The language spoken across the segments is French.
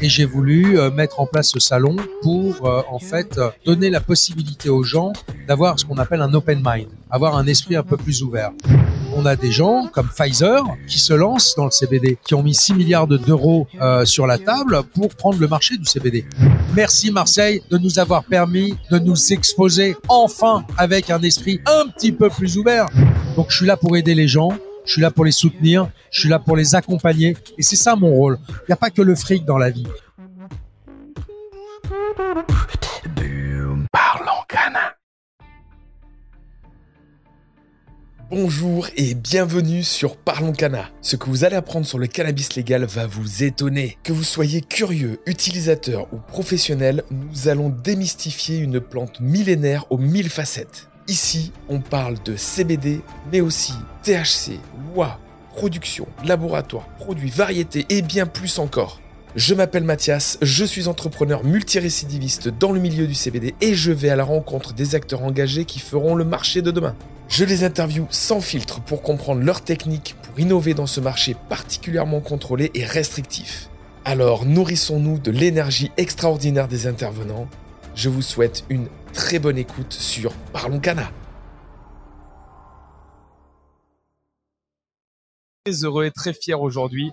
Et j'ai voulu euh, mettre en place ce salon pour euh, en fait euh, donner la possibilité aux gens d'avoir ce qu'on appelle un open mind, avoir un esprit un peu plus ouvert. On a des gens comme Pfizer qui se lancent dans le CBD, qui ont mis 6 milliards d'euros euh, sur la table pour prendre le marché du CBD. Merci Marseille de nous avoir permis de nous exposer enfin avec un esprit un petit peu plus ouvert. Donc je suis là pour aider les gens, je suis là pour les soutenir, je suis là pour les accompagner et c'est ça mon rôle. Il n'y a pas que le fric dans la vie. Parlons canard. Bonjour et bienvenue sur Parlons Cana. Ce que vous allez apprendre sur le cannabis légal va vous étonner. Que vous soyez curieux, utilisateur ou professionnel, nous allons démystifier une plante millénaire aux mille facettes. Ici, on parle de CBD, mais aussi THC, loi, production, laboratoire, produits, variétés et bien plus encore. Je m'appelle Mathias, je suis entrepreneur multirécidiviste dans le milieu du CBD et je vais à la rencontre des acteurs engagés qui feront le marché de demain. Je les interviewe sans filtre pour comprendre leurs techniques pour innover dans ce marché particulièrement contrôlé et restrictif. Alors nourrissons-nous de l'énergie extraordinaire des intervenants. Je vous souhaite une très bonne écoute sur Parlons Cana. très heureux et très fier aujourd'hui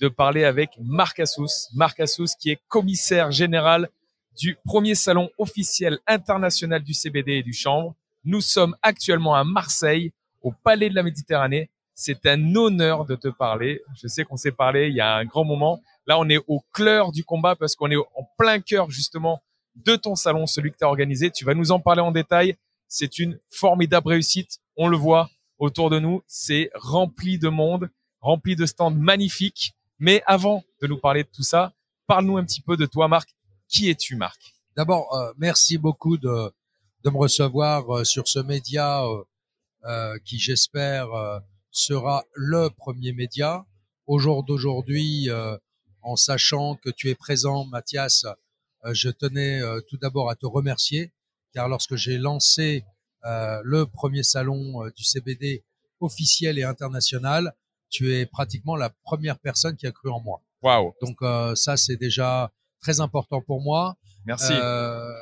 de parler avec Marc Assous. Marc Assous qui est commissaire général du premier salon officiel international du CBD et du chanvre. Nous sommes actuellement à Marseille, au Palais de la Méditerranée. C'est un honneur de te parler. Je sais qu'on s'est parlé il y a un grand moment. Là, on est au cœur du combat parce qu'on est en plein cœur justement de ton salon, celui que tu as organisé. Tu vas nous en parler en détail. C'est une formidable réussite. On le voit autour de nous. C'est rempli de monde, rempli de stands magnifiques. Mais avant de nous parler de tout ça, parle-nous un petit peu de toi, Marc. Qui es-tu, Marc? D'abord, euh, merci beaucoup de, de me recevoir euh, sur ce média euh, euh, qui, j'espère, euh, sera le premier média. Au jour d'aujourd'hui, euh, en sachant que tu es présent, Mathias, euh, je tenais euh, tout d'abord à te remercier, car lorsque j'ai lancé euh, le premier salon du CBD officiel et international, tu es pratiquement la première personne qui a cru en moi. Waouh Donc euh, ça, c'est déjà très important pour moi. Merci. Euh,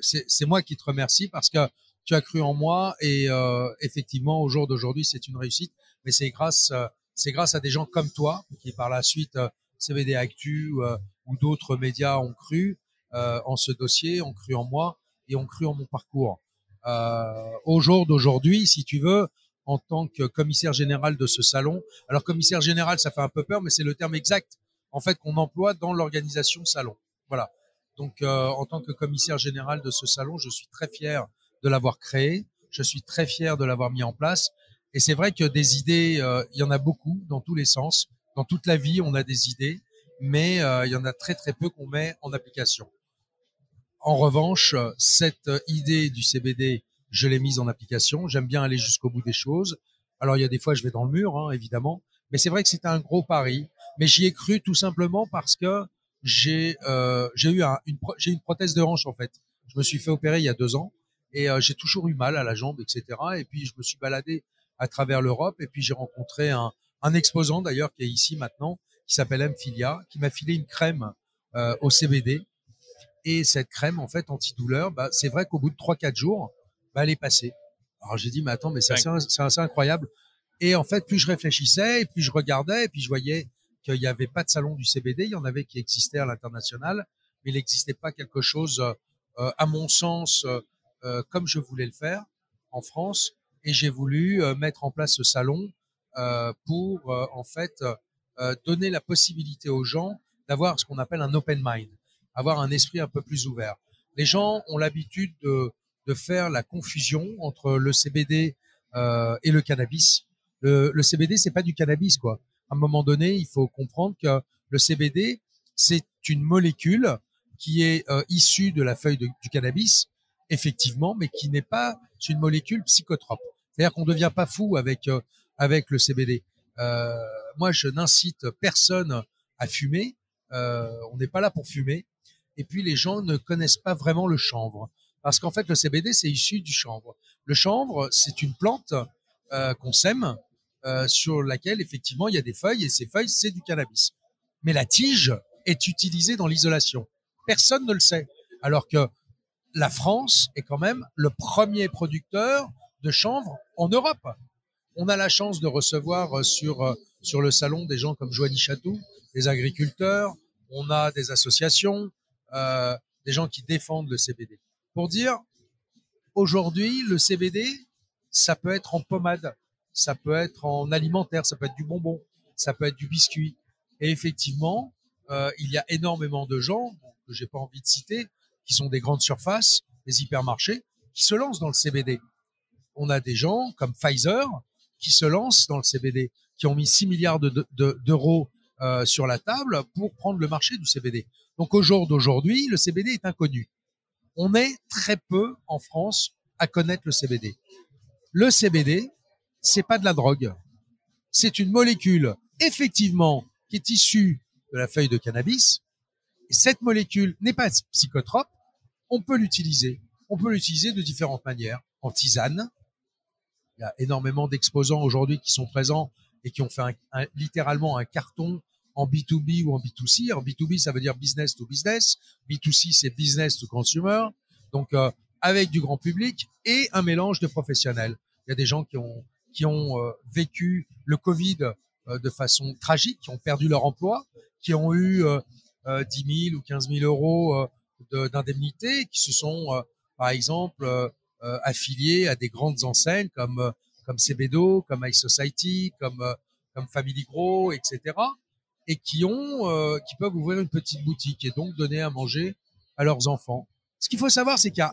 c'est moi qui te remercie parce que tu as cru en moi et euh, effectivement, au jour d'aujourd'hui, c'est une réussite. Mais c'est grâce, euh, c'est grâce à des gens comme toi qui, par la suite, euh, CBD Actu euh, ou d'autres médias ont cru euh, en ce dossier, ont cru en moi et ont cru en mon parcours. Euh, au jour d'aujourd'hui, si tu veux, en tant que commissaire général de ce salon, alors commissaire général, ça fait un peu peur, mais c'est le terme exact en fait qu'on emploie dans l'organisation salon. Voilà. Donc, euh, en tant que commissaire général de ce salon, je suis très fier de l'avoir créé. Je suis très fier de l'avoir mis en place. Et c'est vrai que des idées, euh, il y en a beaucoup dans tous les sens. Dans toute la vie, on a des idées, mais euh, il y en a très très peu qu'on met en application. En revanche, cette idée du CBD, je l'ai mise en application. J'aime bien aller jusqu'au bout des choses. Alors, il y a des fois, je vais dans le mur, hein, évidemment. Mais c'est vrai que c'était un gros pari. Mais j'y ai cru tout simplement parce que j'ai euh, j'ai eu un- une, pro- j'ai une prothèse de hanche en fait. Je me suis fait opérer il y a deux ans et euh, j'ai toujours eu mal à la jambe, etc. Et puis je me suis baladé à travers l'Europe et puis j'ai rencontré un, un exposant d'ailleurs qui est ici maintenant, qui s'appelle M Filia, qui m'a filé une crème euh, au CBD. Et cette crème en fait antidouleur, bah, c'est vrai qu'au bout de 3-4 jours, bah, elle est passée. Alors j'ai dit mais attends mais c'est assez, c'est assez incroyable. Et en fait plus je réfléchissais et puis je regardais et puis je voyais qu'il n'y avait pas de salon du CBD, il y en avait qui existaient à l'international, mais il n'existait pas quelque chose, euh, à mon sens, euh, euh, comme je voulais le faire en France. Et j'ai voulu mettre en place ce salon pour, en fait, donner la possibilité aux gens d'avoir ce qu'on appelle un open mind, avoir un esprit un peu plus ouvert. Les gens ont l'habitude de, faire la confusion entre le CBD et le cannabis. Le, le CBD, c'est pas du cannabis, quoi à un moment donné, il faut comprendre que le CBD, c'est une molécule qui est euh, issue de la feuille du cannabis, effectivement, mais qui n'est pas une molécule psychotrope. C'est-à-dire qu'on ne devient pas fou avec euh, avec le CBD. Euh, moi, je n'incite personne à fumer. Euh, on n'est pas là pour fumer. Et puis, les gens ne connaissent pas vraiment le chanvre, parce qu'en fait, le CBD, c'est issu du chanvre. Le chanvre, c'est une plante euh, qu'on sème, sur laquelle effectivement il y a des feuilles et ces feuilles c'est du cannabis. Mais la tige est utilisée dans l'isolation. Personne ne le sait. Alors que la France est quand même le premier producteur de chanvre en Europe. On a la chance de recevoir euh, sur euh, sur le salon des gens comme Joanie Chatou, des agriculteurs. On a des associations, euh, des gens qui défendent le CBD. Pour dire, aujourd'hui, le CBD, ça peut être en pommade, ça peut être en alimentaire, ça peut être du bonbon, ça peut être du biscuit. Et effectivement, euh, il y a énormément de gens que j'ai pas envie de citer, qui sont des grandes surfaces, des hypermarchés, qui se lancent dans le CBD. On a des gens comme Pfizer qui se lancent dans le CBD, qui ont mis 6 milliards de- de- d'euros euh, sur la table pour prendre le marché du CBD. Donc au jour d'aujourd'hui, le CBD est inconnu. On est très peu en France à connaître le CBD. Le CBD, c'est pas de la drogue. C'est une molécule, effectivement, qui est issue de la feuille de cannabis. Et cette molécule n'est pas psychotrope. On peut l'utiliser. On peut l'utiliser de différentes manières. En tisane. Il y a énormément d'exposants aujourd'hui qui sont présents et qui ont fait littéralement un carton en B2B ou en B2C. En B2B, ça veut dire business to business. B2C, c'est business to consumer. Donc, euh, avec du grand public et un mélange de professionnels. Il y a des gens qui ont, qui ont euh, vécu le Covid euh, de façon tragique, qui ont perdu leur emploi, qui ont eu euh, euh, 10 000 ou 15 000 euros de- d'indemnité, qui se sont, par exemple, affiliés à des grandes enseignes comme comme CBDO, comme High Society, comme comme Family Grow, etc. Et qui ont, qui peuvent ouvrir une petite boutique et donc donner à manger à leurs enfants. Ce qu'il faut savoir, c'est qu'il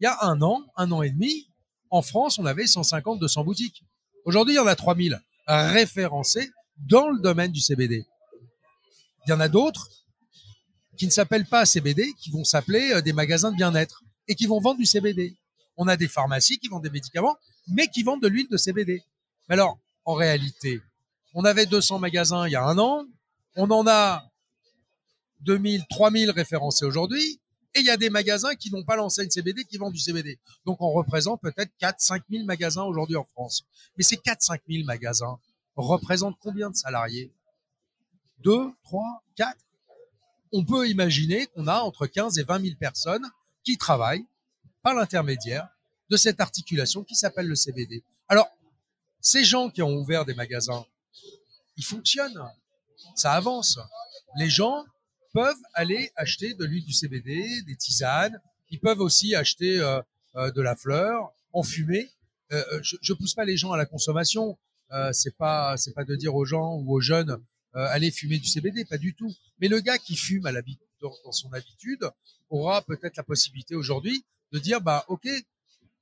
y y a un an, un an et demi, en France, on avait 150, 200 boutiques. Aujourd'hui, il y en a 3000 référencées dans le domaine du CBD. Il y en a d'autres qui ne s'appellent pas CBD, qui vont s'appeler euh, des magasins de bien-être et qui vont vendre du CBD. On a des pharmacies qui vendent des médicaments, mais qui vendent de l'huile de CBD. Mais alors, en réalité, on avait 200 magasins il y a un an, on en a 2000, 3000 référencés aujourd'hui, et il y a des magasins qui n'ont pas l'enseigne CBD qui vendent du CBD. Donc on représente peut-être 4 5 000 magasins aujourd'hui en France. Mais ces 4 5 000 magasins représentent combien de salariés? 2, 3, 4 On peut imaginer qu'on a entre 15 et 20 000 personnes qui travaillent par l'intermédiaire de cette articulation qui s'appelle le CBD. Alors, ces gens qui ont ouvert des magasins, ils fonctionnent, ça avance. Les gens peuvent aller acheter de l'huile du CBD, des tisanes. Ils peuvent aussi acheter euh, euh, de la fleur en fumée. Euh, je, je pousse pas les gens à la consommation. C'est pas c'est pas de dire aux gens ou aux jeunes allez fumer du CBD, pas du tout. Mais le gars qui fume à dans, dans son habitude aura peut-être la possibilité aujourd'hui de dire bah ok,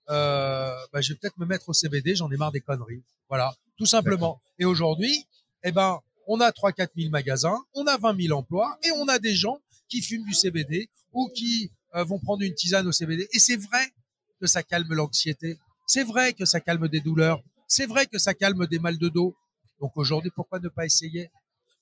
bah, je vais peut-être me mettre au CBD, j'en ai marre des conneries. Voilà, tout simplement. Et aujourd'hui, eh ben on a 3 4 000 magasins, on a 20 000 emplois et on a des gens qui fument du CBD ou qui euh, vont prendre une tisane au CBD. Et c'est vrai que ça calme l'anxiété. C'est vrai que ça calme des douleurs. C'est vrai que ça calme des mal de dos. Donc aujourd'hui, pourquoi ne pas essayer?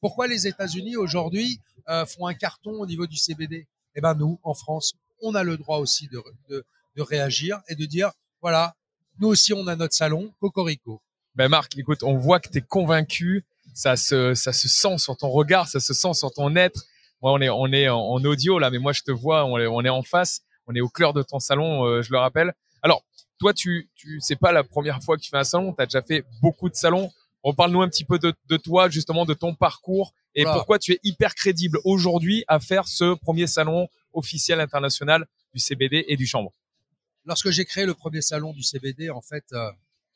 Pourquoi les États-Unis aujourd'hui euh, font un carton au niveau du CBD Eh ben nous, en France, on a le droit aussi de réagir et de dire voilà, nous aussi on a notre salon, cocorico. Ben Marc, écoute, on voit que tu es convaincu, ça se, ça se sent sur ton regard, ça se sent sur ton être. Moi, on est, on est en, audio là, mais moi je te vois, on est, on est en face, on est au cœur de ton salon, euh, je le rappelle. Alors, toi, tu, tu, c'est pas la première fois que tu fais un salon, tu as déjà fait beaucoup de salons. Reparle-nous un petit peu de, de toi, justement, de ton parcours et Voilà. pourquoi tu es hyper crédible aujourd'hui à faire ce premier salon officiel international du CBD et du chanvre. lorsque j'ai créé le premier salon du CBD, en fait, euh,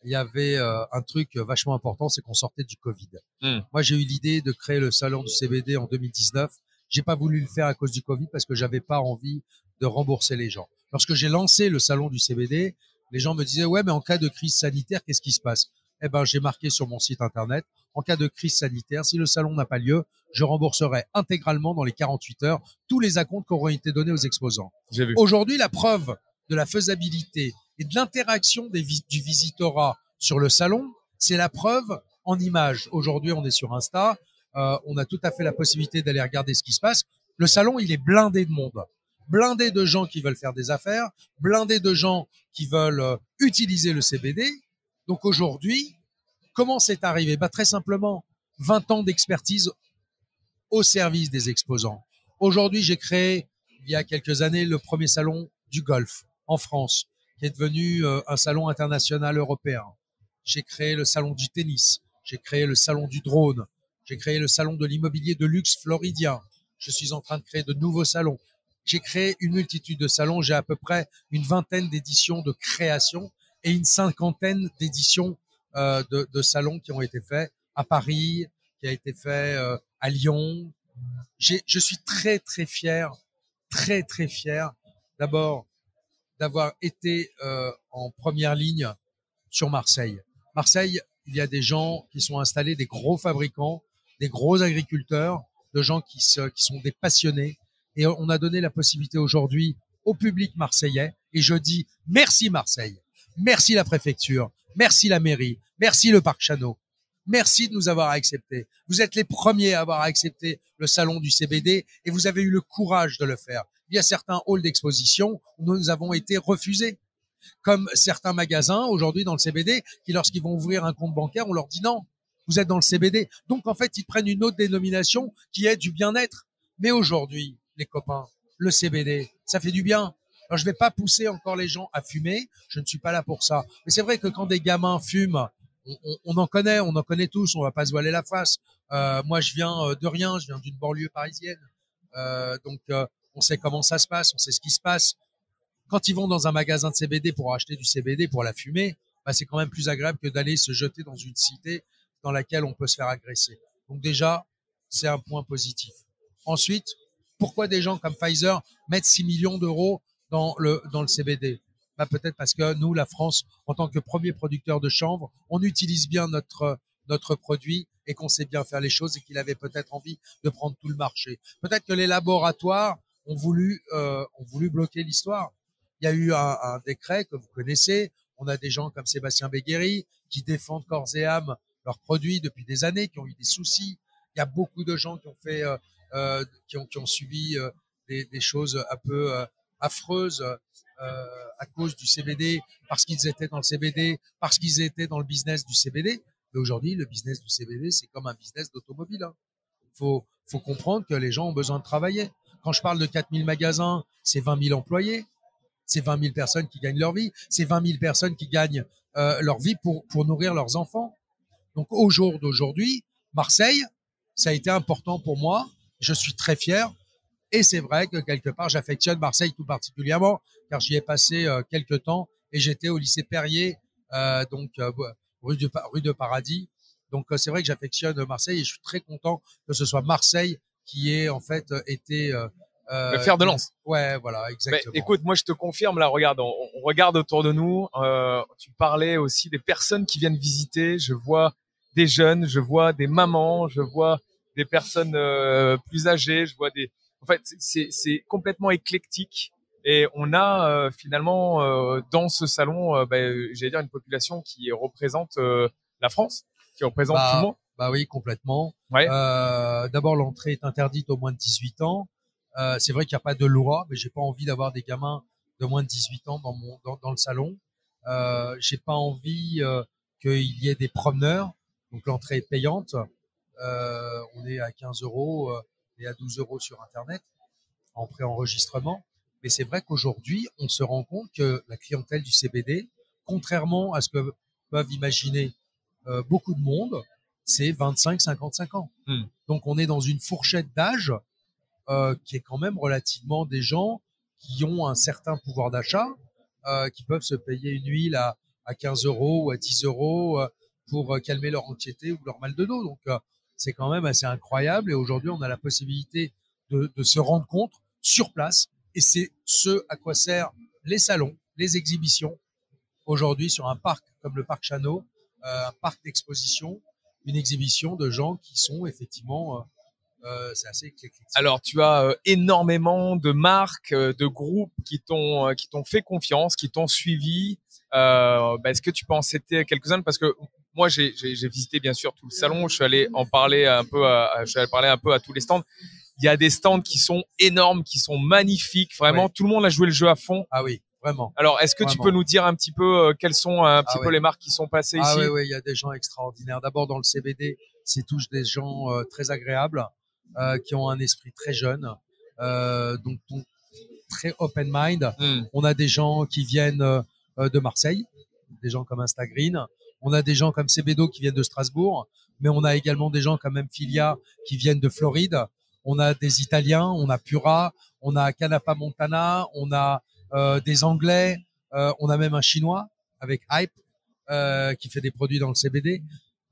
il y avait euh, un truc vachement important, c'est qu'on sortait du Covid. Hmm. Moi, j'ai eu l'idée de créer le salon du CBD en 2019. J'ai pas voulu le faire à cause du Covid parce que j'avais pas envie de rembourser les gens. Lorsque j'ai lancé le salon du CBD, les gens me disaient ouais, mais en cas de crise sanitaire, qu'est-ce qui se passe? Eh ben, j'ai marqué sur mon site internet en cas de crise sanitaire, si le salon n'a pas lieu, je rembourserai intégralement dans les 48 heures tous les acomptes qui auront été donnés aux exposants. Aujourd'hui, la preuve de la faisabilité et de l'interaction du visitorat sur le salon, c'est la preuve en images. Aujourd'hui, on est sur Insta, euh, on a tout à fait la possibilité d'aller regarder ce qui se passe. Le salon, il est blindé de monde, blindé de gens qui veulent faire des affaires, blindé de gens qui veulent euh, utiliser le CBD. Donc aujourd'hui, comment c'est arrivé? Bah, Très simplement, 20 ans d'expertise au service des exposants. Aujourd'hui, j'ai créé, il y a quelques années, le premier salon du golf en France, qui est devenu euh, un salon international européen. J'ai créé le salon du tennis, j'ai créé le salon du drone, j'ai créé le salon de l'immobilier de luxe floridien. Je suis en train de créer de nouveaux salons. J'ai créé une multitude de salons. J'ai à peu près une vingtaine d'éditions de création et une cinquantaine d'éditions euh, de, de, salons qui ont été faits à Paris, qui a été fait euh, à Lyon. Je suis très très fier, très très fier. D'abord d'avoir été euh, en première ligne sur Marseille. Marseille, il y a des gens qui sont installés, des gros fabricants, des gros agriculteurs, de gens qui, se, qui sont des passionnés. Et on a donné la possibilité aujourd'hui au public marseillais. Et je dis merci Marseille, merci la préfecture, merci la mairie, merci le parc Chano, merci de nous avoir acceptés. Vous êtes les premiers à avoir accepté le salon du CBD et vous avez eu le courage de le faire. Il y a certains halls d'exposition où nous avons été refusés comme certains magasins aujourd'hui dans le CBD qui, lorsqu'ils vont ouvrir un compte bancaire, on leur dit non, vous êtes dans le CBD. Donc en fait, ils prennent une autre dénomination qui est du bien-être. Mais aujourd'hui, les copains, le CBD, ça fait du bien. Alors je vais pas pousser encore les gens à fumer, je ne suis pas là pour ça. Mais c'est vrai que quand des gamins fument, on, en connaît, on en connaît tous, on va pas se voiler la face. Euh, moi, je viens euh, de rien, je viens d'une banlieue parisienne, euh, donc on sait comment ça se passe, on sait ce qui se passe quand ils vont dans un magasin de CBD pour acheter du CBD pour la fumer, bah, c'est quand même plus agréable que d'aller se jeter dans une cité dans laquelle on peut se faire agresser. Donc déjà, c'est un point positif. Ensuite, pourquoi des gens comme Pfizer mettent 6 millions d'euros dans le, dans le CBD bah, Peut-être parce que nous, la France, en tant que premier producteur de chanvre, on utilise bien notre, notre produit et qu'on sait bien faire les choses et qu'il avait peut-être envie de prendre tout le marché. Peut-être que les laboratoires ont voulu, euh, voulu bloquer l'histoire. Il y a eu un, un, décret que vous connaissez. On a des gens comme Sébastien Béguéry qui défendent corps et âme leurs produits depuis des années, qui ont eu des soucis. Il y a beaucoup de gens qui ont fait, euh, euh qui, ont, qui ont subi euh, des, des, choses un peu euh, affreuses à cause du CBD, parce qu'ils étaient dans le CBD, parce qu'ils étaient dans le business du CBD. Mais aujourd'hui, le business du CBD, c'est comme un business d'automobile. Il hein. faut, faut comprendre que les gens ont besoin de travailler. Quand je parle de 4000 magasins, c'est 20 000 employés c'est 20 000 personnes qui gagnent leur vie, c'est 20 000 personnes qui gagnent euh, leur vie pour, pour nourrir leurs enfants. Donc au jour d'aujourd'hui, Marseille, ça a été important pour moi. Je suis très fier. Et c'est vrai que quelque part, j'affectionne Marseille tout particulièrement, car j'y ai passé euh, quelques temps et j'étais au lycée Perrier, euh, donc euh, rue, de, rue de Paradis. Donc c'est vrai que j'affectionne Marseille et je suis très content que ce soit Marseille qui ait en fait été euh, le fer de lance. Ouais, voilà, exactement. Mais, écoute, moi je te confirme, là, regarde, on, on regarde autour de nous. Euh, tu parlais aussi des personnes qui viennent visiter. Je vois des jeunes, je vois des mamans, je vois des personnes euh, plus âgées, je vois des. En fait, c'est complètement éclectique. Et on a euh, finalement euh, dans ce salon, euh, bah, j'allais dire une population qui représente la France, qui représente bah, tout le monde. Bah oui, complètement. Ouais. D'abord, l'entrée est interdite aux moins de 18 ans. Euh, c'est vrai qu'il n'y a pas de loi, mais j'ai pas envie d'avoir des gamins de moins de 18 ans dans mon dans, dans le salon. Euh, j'ai pas envie euh, qu'il y ait des promeneurs. Donc l'entrée est payante. Euh, on est à 15 euros euh, et à 12 euros sur Internet en préenregistrement. Mais c'est vrai qu'aujourd'hui, on se rend compte que la clientèle du CBD, contrairement à ce que peuvent imaginer euh, beaucoup de monde, c'est 25-55 ans. Hmm. Donc on est dans une fourchette d'âge euh, qui est quand même relativement des gens qui ont un certain pouvoir d'achat, euh, qui peuvent se payer une huile à, à 15 euros ou à 10 euros euh, pour calmer leur anxiété ou leur mal de dos. Donc c'est quand même assez incroyable et aujourd'hui on a la possibilité de, de se rendre compte sur place et c'est ce à quoi servent les salons, les exhibitions aujourd'hui sur un parc comme le parc Chano, un parc d'exposition, une exhibition de gens qui sont effectivement euh, euh, c'est assez éclectique. Alors, tu as euh, énormément de marques, euh, de groupes qui t'ont euh, qui t'ont fait confiance, qui t'ont suivi. Euh, bah, Est-ce que tu peux en citer quelques-uns? Parce que moi, j'ai visité bien sûr tout le salon. Je suis allé en parler un peu. À, je suis allé parler un peu à tous les stands. Il y a des stands qui sont énormes, qui sont magnifiques. Vraiment, tout le monde a joué le jeu à fond. Ah oui. Vraiment. Alors, est-ce que tu peux nous dire un petit peu euh, quelles sont un petit Ah peu ouais. les marques qui sont passées Ah ici oui, oui, il y a des gens extraordinaires. D'abord dans le CBD, c'est tous des gens euh, très agréables, euh, qui ont un esprit très jeune, euh, donc, donc très open mind. Hmm. On a des gens qui viennent euh, euh, de Marseille, des gens comme Instagreen. On a des gens comme Cébedo qui viennent de Strasbourg, mais on a également des gens comme Filia qui viennent de Floride. On a des Italiens, on a Pura, on a Canapa Montana, on a euh, des Anglais, euh, on a même un Chinois avec Hype euh, qui fait des produits dans le CBD.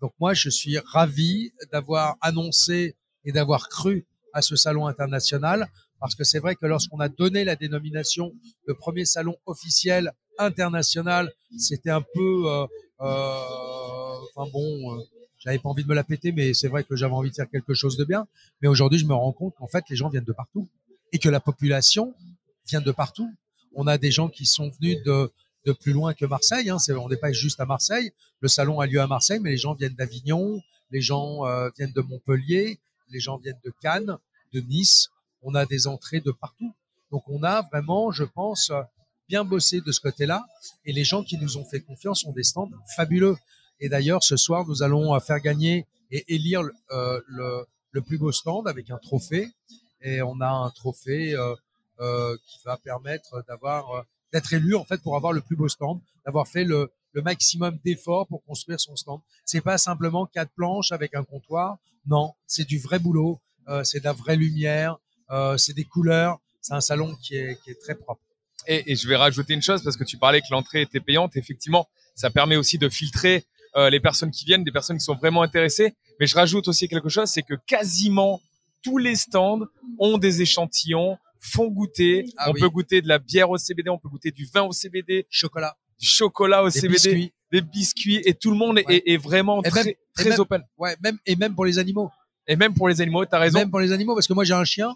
Donc moi, je suis ravi d'avoir annoncé et d'avoir cru à ce salon international parce que c'est vrai que lorsqu'on a donné la dénomination le premier salon officiel international, c'était un peu, euh, euh, enfin bon, euh, j'avais pas envie de me la péter, mais c'est vrai que j'avais envie de faire quelque chose de bien. Mais aujourd'hui, je me rends compte qu'en fait, les gens viennent de partout et que la population vient de partout. On a des gens qui sont venus de de plus loin que Marseille. Hein. On n'est pas juste à Marseille. Le salon a lieu à Marseille, mais les gens viennent d'Avignon, les gens euh, viennent de Montpellier, les gens viennent de Cannes, de Nice. On a des entrées de partout. Donc on a vraiment, je pense, bien bossé de ce côté-là. Et les gens qui nous ont fait confiance ont des stands fabuleux. Et d'ailleurs, ce soir, nous allons euh, faire gagner et élire euh, le, le plus beau stand avec un trophée. Et on a un trophée euh, qui va permettre d'avoir euh, d'être élu en fait pour avoir le plus beau stand, d'avoir fait le, le maximum d'efforts pour construire son stand. C'est pas simplement quatre planches avec un comptoir. Non, c'est du vrai boulot, euh, c'est de la vraie lumière, euh, c'est des couleurs. C'est un salon qui est, qui est très propre. Et, et je vais rajouter une chose parce que tu parlais que l'entrée était payante. Effectivement, ça permet aussi de filtrer euh, les personnes qui viennent, des personnes qui sont vraiment intéressées. Mais je rajoute aussi quelque chose, c'est que quasiment tous les stands ont des échantillons, font goûter. Ah on oui. peut goûter de la bière au CBD, on peut goûter du vin au CBD, Chocolat, du chocolat au des CBD, biscuits. des biscuits, et tout le monde est, Ouais. est vraiment Et très, même- et très même- open. Ouais, même et même pour les animaux. Et même pour les animaux, tu as raison. Même pour les animaux, parce que moi j'ai un chien,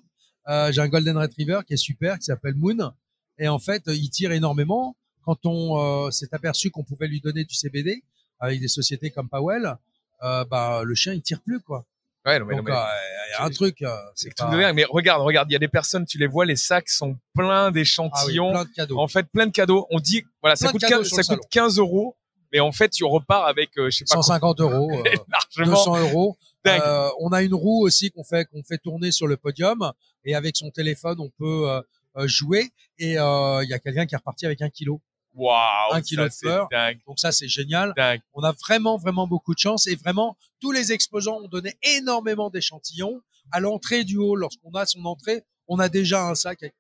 euh, j'ai un golden retriever qui est super, qui s'appelle Moon, et en fait euh, il tire énormément. Quand on euh, s'est aperçu qu'on pouvait lui donner du CBD avec des sociétés comme Powell, euh, bah le chien il tire plus quoi. Ouais, non, mais, non, mais- euh, y a un truc, euh, c'est pas... de dingue. Mais regarde, regarde, il y a des personnes, tu les vois, les sacs sont pleins ah oui, d'échantillons. plein de cadeaux. en fait, plein de cadeaux. On dit, voilà, ça Plein coûte, cadeaux 15, sur ça coûte 15 euros, mais en fait, tu repars avec, euh, je sais pas, 150 euros, euh, combien, largement. 200 euros. Dingue. Euh, on a une roue aussi qu'on fait qu'on fait tourner sur le podium et avec son téléphone on peut euh, euh, jouer et euh, il y a quelqu'un qui est reparti avec un kilo. Waouh, un ça, kilo de fleurs. Dingue, Donc ça c'est génial. dingue. On a vraiment vraiment beaucoup de chance et vraiment tous les exposants ont donné énormément d'échantillons à l'entrée du hall. Lorsqu'on a son entrée, on a déjà un sac avec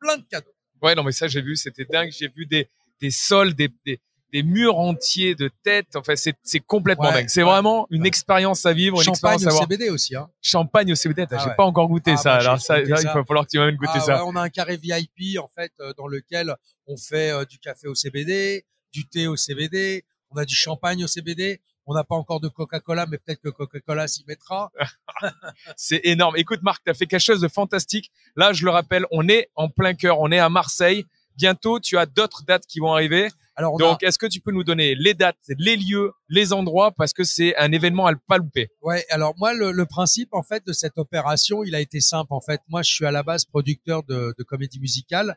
plein de cadeaux. Ouais, non, mais ça, j'ai vu, c'était dingue. J'ai vu des, des sols, des, des, des murs entiers de têtes. Enfin, c'est, c'est complètement Ouais, dingue. C'est ouais. vraiment une Ouais. expérience à vivre, une Champagne expérience à au voir. CBD aussi. Hein. Champagne au CBD. Ah j'ai pas encore goûté Ah, ça. Alors ça, il va falloir que tu m'amènes goûter Ah ça. on a un carré VIP en fait euh, dans lequel on fait euh, du café au CBD, du thé au CBD, on a du champagne au CBD. On n'a pas encore de Coca-Cola, mais peut-être que Coca-Cola s'y mettra. C'est énorme. Écoute, Marc, tu as fait quelque chose de fantastique. Là, je le rappelle, on est en plein cœur. On est à Marseille. Bientôt, tu as d'autres dates qui vont arriver. Alors a- Donc, est-ce que tu peux nous donner les dates, les lieux, les endroits Parce que c'est un événement à ne pas louper? Ouais, alors moi, le, le principe en fait de cette opération, il a été simple. En fait, moi, je suis à la base producteur de, de comédie musicale.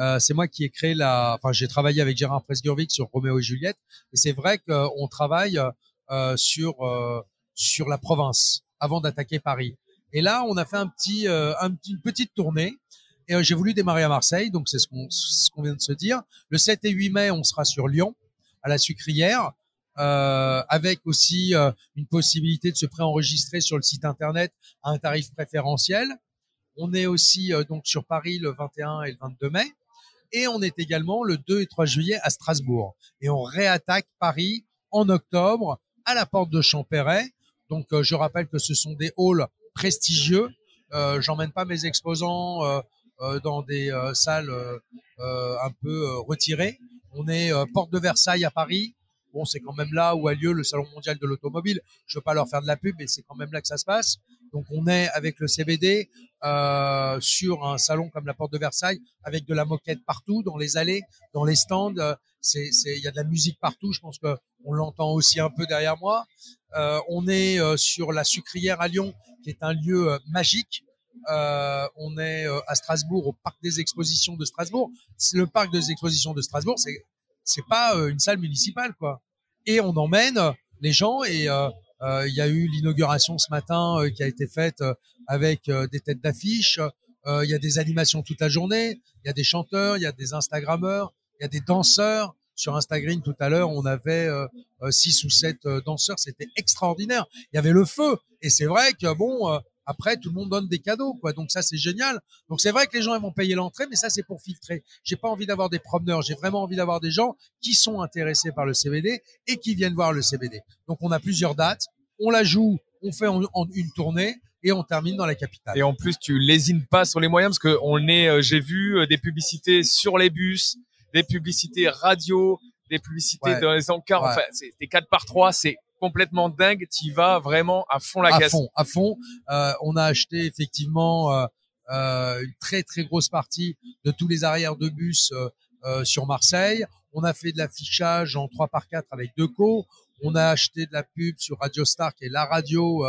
Euh, c'est moi qui ai créé la. Enfin, j'ai travaillé avec Gérard Presgurvic sur Roméo et Juliette. Et c'est vrai qu'on travaille euh, sur euh, sur la province avant d'attaquer Paris. Et là, on a fait un petit, euh, un petit une petite tournée. Et euh, j'ai voulu démarrer à Marseille, donc c'est ce qu'on ce qu'on vient de se dire. Le 7 et 8 mai, on sera sur Lyon, à la Sucrière, euh, avec aussi euh, une possibilité de se préenregistrer sur le site internet à un tarif préférentiel. On est aussi euh, donc sur Paris le 21 et le 22 mai. Et on est également le 2 et 3 juillet à Strasbourg. Et on réattaque Paris en octobre à la porte de Champéret. Donc euh, je rappelle que ce sont des halls prestigieux. Euh, J'emmène pas mes exposants dans des euh, salles euh, euh, un peu euh, retirées. On est euh, porte de Versailles à Paris. Bon, c'est quand même là où a lieu le Salon mondial de l'automobile. Je veux pas leur faire de la pub, mais c'est quand même là que ça se passe. Donc, on est avec le CBD euh, sur un salon comme la Porte de Versailles, avec de la moquette partout, dans les allées, dans les stands. Euh, il y a de la musique partout. Je pense que on l'entend aussi un peu derrière moi. Euh, on est euh, sur la Sucrière à Lyon, qui est un lieu euh, magique Euh, on est euh, à Strasbourg, au parc des expositions de Strasbourg. Le parc des expositions de Strasbourg, c'est c'est pas euh, une salle municipale, quoi. Et on emmène les gens et euh, euh, il y a eu l'inauguration ce matin euh, qui a été faite euh, avec euh, des têtes d'affiche. Euh, Il y a des animations toute la journée. Il y a des chanteurs, il y a des Instagrammeurs, il y a des danseurs. Sur Instagram tout à l'heure, on avait euh, euh, six ou sept euh, danseurs. C'était extraordinaire. Il y avait le feu. Et c'est vrai que bon, euh, après tout le monde donne des cadeaux, quoi. Donc ça c'est génial. Donc c'est vrai que les gens ils vont payer l'entrée, mais ça c'est pour filtrer. J'ai pas envie d'avoir des promeneurs. J'ai vraiment envie d'avoir des gens qui sont intéressés par le CBD et qui viennent voir le CBD. Donc on a plusieurs dates. On la joue. On fait en, en une tournée et on termine dans la capitale. Et en plus, tu lésines pas sur les moyens parce que on est, euh, j'ai vu euh, des publicités sur les bus, des publicités radio, des publicités Ouais. dans les encarts. Ouais. Enfin, c'est des 4 par 3 c'est complètement dingue. Tu vas vraiment à fond la à caisse. fond, à fond. Euh, on a acheté effectivement euh, euh, une très très grosse partie de tous les arrières de bus euh, euh, sur Marseille. On a fait de l'affichage en 3 par 4 avec Deco. On a acheté de la pub sur Radio Star, qui est la radio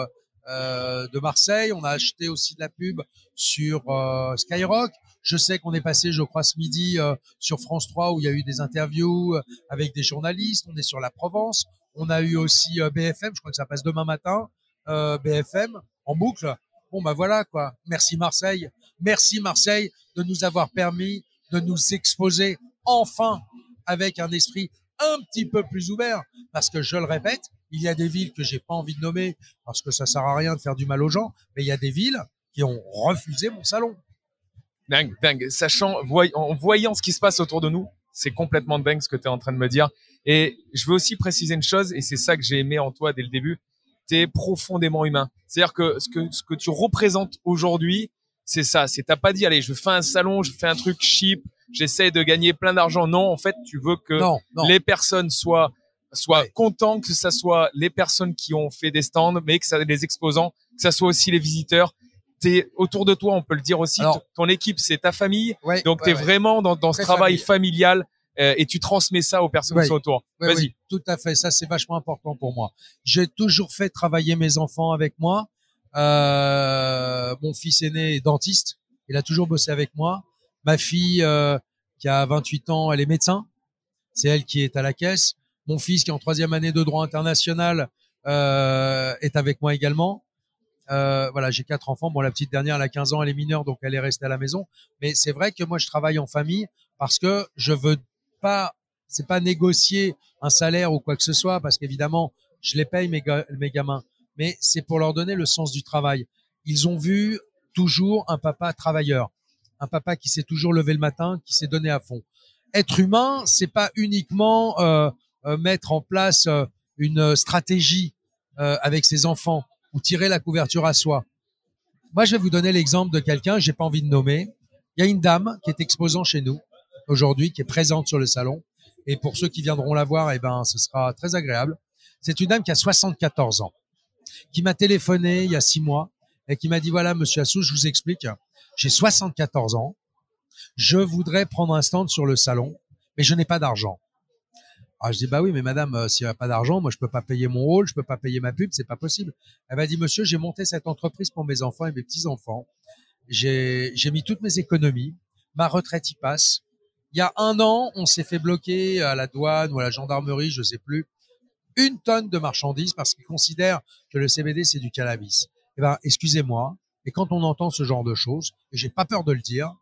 de Marseille. On a acheté aussi de la pub sur euh, Skyrock. Je sais qu'on est passé, je crois, ce midi euh, sur France 3 où il y a eu des interviews avec des journalistes. On est sur la Provence. On a eu aussi euh, BFM, je crois que ça passe demain matin, euh, BFM en boucle. Bon bah voilà quoi. Merci Marseille, merci Marseille de nous avoir permis de nous exposer enfin avec un esprit un petit peu plus ouvert. Parce que je le répète, il y a des villes que j'ai pas envie de nommer parce que ça sert à rien de faire du mal aux gens, mais il y a des villes qui ont refusé mon salon. Dingue, dingue. Sachant, en voyant ce qui se passe autour de nous, c'est complètement dingue ce que tu es en train de me dire. Et je veux aussi préciser une chose, et c'est ça que j'ai aimé en toi dès le début. Tu es profondément humain. C'est-à-dire que ce, que ce que tu représentes aujourd'hui, c'est ça. C'est t'as pas dit, allez, je fais un salon, je fais un truc cheap, j'essaie de gagner plein d'argent. Non, en fait, tu veux que Non, non. les personnes soient soient Ouais. contents, que ça soit les personnes qui ont fait des stands, mais que ça les exposants, que ça soit aussi les visiteurs. T'es autour de toi, on peut le dire aussi. Alors- ton équipe, c'est ta famille. Ouais, Donc, ouais, tu es ouais. vraiment dans, dans ce travail familial et tu transmets ça aux personnes qui sont autour. Oui, Vas-y. oui, tout à fait. Ça, c'est vachement important pour moi. J'ai toujours fait travailler mes enfants avec moi. Euh, mon fils aîné est dentiste. Il a toujours bossé avec moi. Ma fille, euh, qui a 28 ans, elle est médecin. C'est elle qui est à la caisse. Mon fils, qui est en troisième année de droit international, euh, est avec moi également. Euh, voilà, j'ai quatre enfants. Bon, la petite dernière, elle a 15 ans, elle est mineure, donc elle est restée à la maison. Mais c'est vrai que moi, je travaille en famille parce que je veux c'est pas négocier un salaire ou quoi que ce soit, parce qu'évidemment, je les paye mes, ga- mes gamins, mais c'est pour leur donner le sens du travail. Ils ont vu toujours un papa travailleur, un papa qui s'est toujours levé le matin, qui s'est donné à fond. Être humain, c'est pas uniquement euh, euh, mettre en place euh, une stratégie avec ses enfants ou tirer la couverture à soi. Moi, je vais vous donner l'exemple de quelqu'un, j'ai pas envie de nommer. Il y a une dame qui est exposant chez nous aujourd'hui, qui est présente sur le salon. Et pour ceux qui viendront la voir, eh ben, ce sera très agréable. C'est une dame qui a 74 ans, qui m'a téléphoné il y a six mois et qui m'a dit voilà, monsieur Assou, je vous explique. J'ai 74 ans. Je voudrais prendre un stand sur le salon, mais je n'ai pas d'argent. Alors je dis bah oui, mais madame, euh, s'il n'y a pas d'argent, moi je peux pas payer mon rôle, je peux pas payer ma pub, c'est pas possible. Elle m'a dit monsieur, j'ai monté cette entreprise pour mes enfants et mes petits enfants. J'ai mis toutes mes économies, ma retraite y passe. Il y a un an, on s'est fait bloquer à la douane ou à la gendarmerie, je sais plus, une tonne de marchandises parce qu'ils considèrent que le CBD c'est du cannabis. Eh ben, excusez-moi. Et quand on entend ce genre de choses, et j'ai pas peur de le dire,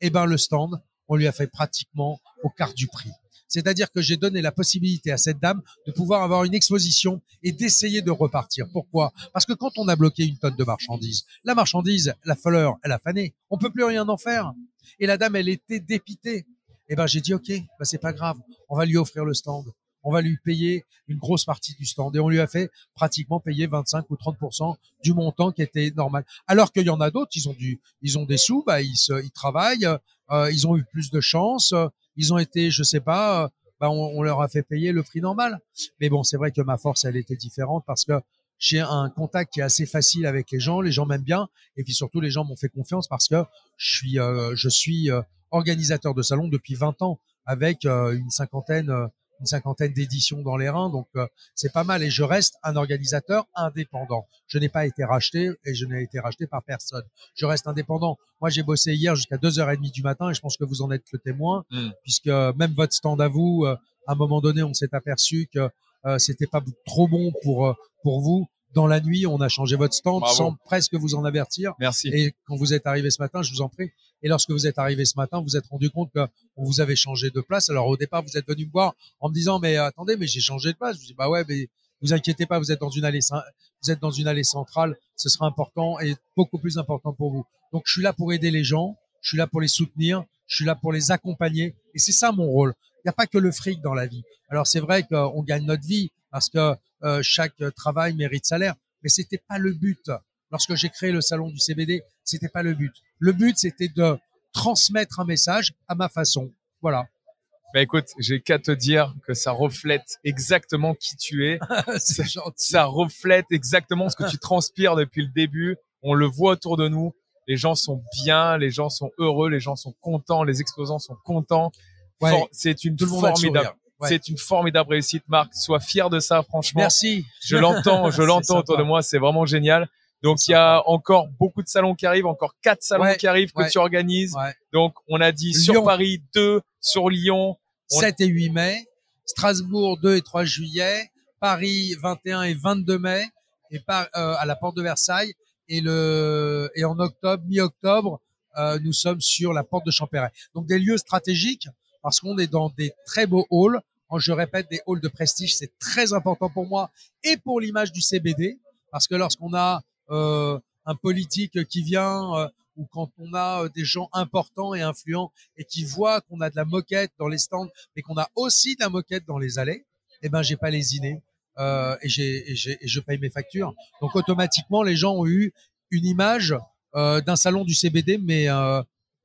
eh ben le stand, on lui a fait pratiquement au quart du prix. C'est-à-dire que j'ai donné la possibilité à cette dame de pouvoir avoir une exposition et d'essayer de repartir. Pourquoi? Parce que quand on a bloqué une tonne de marchandises, la marchandise, la fleur, elle a fané. On peut plus rien en faire. Et la dame, elle était dépitée. Eh ben, j'ai dit, OK, ben, c'est pas grave. On va lui offrir le stand. On va lui payer une grosse partie du stand. Et on lui a fait pratiquement payer 25 ou 30% du montant qui était normal. Alors qu'il y en a d'autres, ils ont du, ils ont des sous, bah, ils se, ils travaillent, euh, ils ont eu plus de chance, euh, ils ont été, je sais pas, euh, bah, on, on leur a fait payer le prix normal. Mais bon, c'est vrai que ma force, elle était différente parce que j'ai un contact qui est assez facile avec les gens, les gens m'aiment bien, et puis surtout les gens m'ont fait confiance parce que je suis, euh, je suis euh, organisateur de salon depuis 20 ans avec euh, une cinquantaine euh, une cinquantaine d'éditions dans les reins, donc euh, c'est pas mal. Et je reste un organisateur indépendant. Je n'ai pas été racheté et je n'ai été racheté par personne. Je reste indépendant. Moi, j'ai bossé hier jusqu'à 2h30 du matin et je pense que vous en êtes le témoin, Mm. puisque même votre stand à vous, euh, à un moment donné, on s'est aperçu que euh, c'était pas trop bon pour euh, pour vous. Dans la nuit, on a changé votre stand Bravo. sans presque vous en avertir. Merci. Et quand vous êtes arrivé ce matin, je vous en prie. Et lorsque vous êtes arrivé ce matin, vous vous êtes rendu compte que on vous avait changé de place. Alors au départ, vous êtes venu me voir en me disant mais euh, attendez, mais j'ai changé de place. Je vous dis bah ouais, mais vous inquiétez pas, vous êtes dans une allée, vous êtes dans une allée centrale. Ce sera important et beaucoup plus important pour vous. Donc je suis là pour aider les gens, je suis là pour les soutenir, je suis là pour les accompagner. Et c'est ça mon rôle. Il n'y a pas que le fric dans la vie. Alors c'est vrai qu'on gagne notre vie parce que euh, chaque travail mérite salaire, mais c'était pas le but. Lorsque j'ai créé le salon du CBD, c'était pas le but. Le but c'était de transmettre un message à ma façon. Voilà. Bah écoute, j'ai qu'à te dire que ça reflète exactement qui tu es. c'est gentil. Ça reflète exactement ce que tu transpires depuis le début. On le voit autour de nous. Les gens sont bien, les gens sont heureux, les gens sont contents, les exposants sont contents. Ouais. For- C'est une formidable. Ouais. c'est une formidable réussite, Marc. Sois fier de ça, franchement. Merci. Je l'entends, je l'entends autour de moi. C'est vraiment génial. Donc il y a encore beaucoup de salons qui arrivent, encore quatre salons Ouais, qui arrivent que ouais. tu organises. Ouais. Donc on a dit sur. Paris 2, sur Lyon. On- 7 et 8 mai, Strasbourg 2 et 3 juillet, Paris 21 et 22 mai, et par, euh, à la porte de Versailles. Et, le, et en octobre, mi-octobre, euh, nous sommes sur la porte de Champéret. Donc des lieux stratégiques parce qu'on est dans des très beaux halls. Je répète, des halls de prestige, c'est très important pour moi et pour l'image du CBD parce que lorsqu'on a euh, un politique qui vient euh, ou quand on a euh, des gens importants et influents et qui voient qu'on a de la moquette dans les stands, mais qu'on a aussi de la moquette dans les allées, eh ben j'ai pas lésiné euh, et, j'ai, et, et je paye mes factures. Donc automatiquement, les gens ont eu une image euh, d'un salon du CBD, mais euh,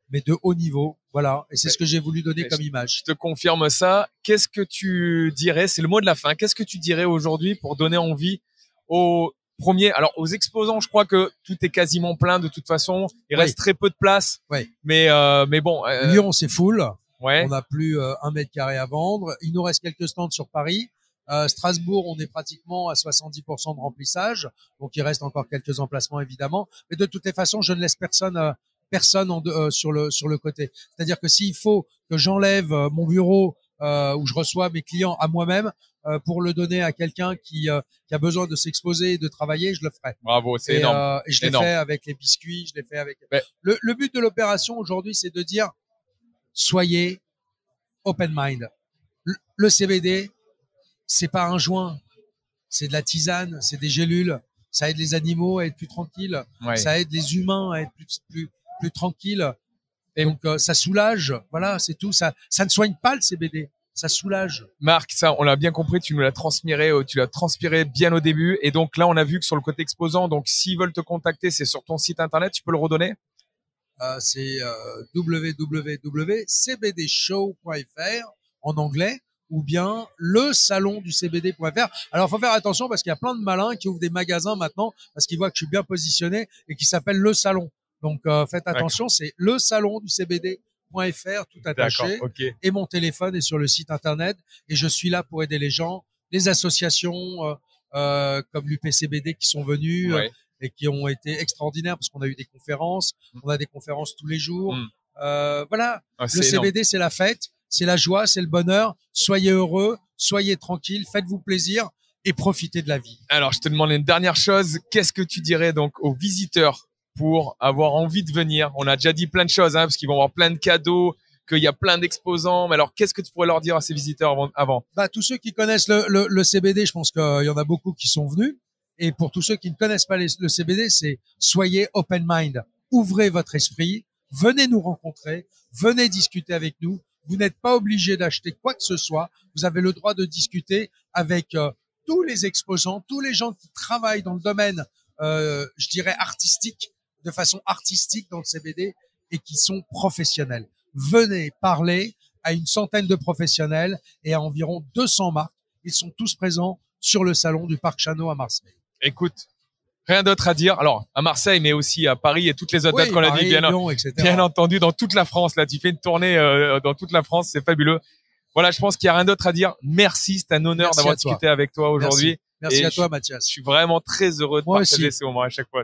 mais de haut niveau. Voilà, et c'est Ouais. ce que j'ai voulu donner comme image. Je te confirme ça. Qu'est-ce que tu dirais C'est le mot de la fin. Qu'est-ce que tu dirais aujourd'hui pour donner envie aux premiers Alors aux exposants, je crois que tout est quasiment plein de toute façon. Il Oui. reste très peu de place. Oui. Mais euh, mais bon. euh, Lyon, c'est full. Ouais. On n'a plus euh, un mètre carré à vendre. Il nous reste quelques stands sur Paris. Euh, Strasbourg, on est pratiquement à 70% de remplissage, donc il reste encore quelques emplacements évidemment. Mais de toutes les façons, je ne laisse personne, euh, personne en de- euh, sur le sur le côté. C'est-à-dire que s'il faut que j'enlève euh, mon bureau euh, où je reçois mes clients à moi-même euh, pour le donner à quelqu'un qui euh, qui a besoin de s'exposer et de travailler, je le ferai. Bravo, c'est énorme. et je l'ai fait avec les biscuits, je l'ai fait avec. Mais- Le, le but de l'opération aujourd'hui, c'est de dire soyez open mind. Le, le CBD, c'est pas un joint, c'est de la tisane, c'est des gélules. Ça aide les animaux à être plus tranquilles, Ouais. ça aide les humains à être plus plus plus tranquilles. Et- donc euh, ça soulage, voilà, c'est tout. Ça ça ne soigne pas le CBD, ça soulage. Marc, ça, on l'a bien compris, tu nous l'as transmiré, euh, tu l'as transpiré bien au début. Et donc là, on a vu que sur le côté exposant, donc s'ils veulent te contacter, c'est sur ton site internet, tu peux le redonner? Euh, c'est euh, www.cbdshow.fr en anglais ou bien le salon du cbd.fr. Alors, faut faire attention parce qu'il y a plein de malins qui ouvrent des magasins maintenant parce qu'ils voient que je suis bien positionné et qui s'appelle le salon. Donc, euh, faites attention, c'est le salon du cbd.fr tout attaché et mon téléphone est sur le site internet et je suis là pour aider les gens, les associations euh, euh, comme l'UPCBD qui sont venus Ouais. et qui ont été extraordinaires parce qu'on a eu des conférences, on a des conférences tous les jours. Mm. Euh, voilà, Ah, le. CBD c'est la fête, c'est la joie, c'est le bonheur. Soyez heureux, soyez tranquilles, faites-vous plaisir et profitez de la vie. Alors, je te demande une dernière chose. Qu'est-ce que tu dirais donc aux visiteurs pour avoir envie de venir On a déjà dit plein de choses, hein, parce qu'ils vont avoir plein de cadeaux, qu'il y a plein d'exposants. Mais alors, qu'est-ce que tu pourrais leur dire à ces visiteurs avant, Bah, tous ceux qui connaissent le, le, le CBD, je pense qu'il y en a beaucoup qui sont venus. Et pour tous ceux qui ne connaissent pas le CBD, c'est soyez open mind. Ouvrez votre esprit. Venez nous rencontrer. Venez discuter avec nous. Vous n'êtes pas obligé d'acheter quoi que ce soit. Vous avez le droit de discuter avec euh, tous les exposants, tous les gens qui travaillent dans le domaine, euh, je dirais artistique, de façon artistique dans le CBD et qui sont professionnels. Venez parler à une centaine de professionnels et à environ 200 marques. Ils sont tous présents sur le salon du Parc Chano à Marseille. Écoute, rien d'autre à dire. Alors, à Marseille, mais aussi à Paris et toutes les autres Oui, dates qu'on a dit, bien, Lyon, etc. bien entendu, dans toute la France. Là, tu fais une tournée euh, dans toute la France, c'est fabuleux. Voilà, je pense qu'il y a rien d'autre à dire. Merci, c'est un honneur d'avoir toi. discuté avec toi aujourd'hui. Merci à toi, Mathias. Je suis vraiment très heureux de Moi partager aussi. ces moments à chaque fois.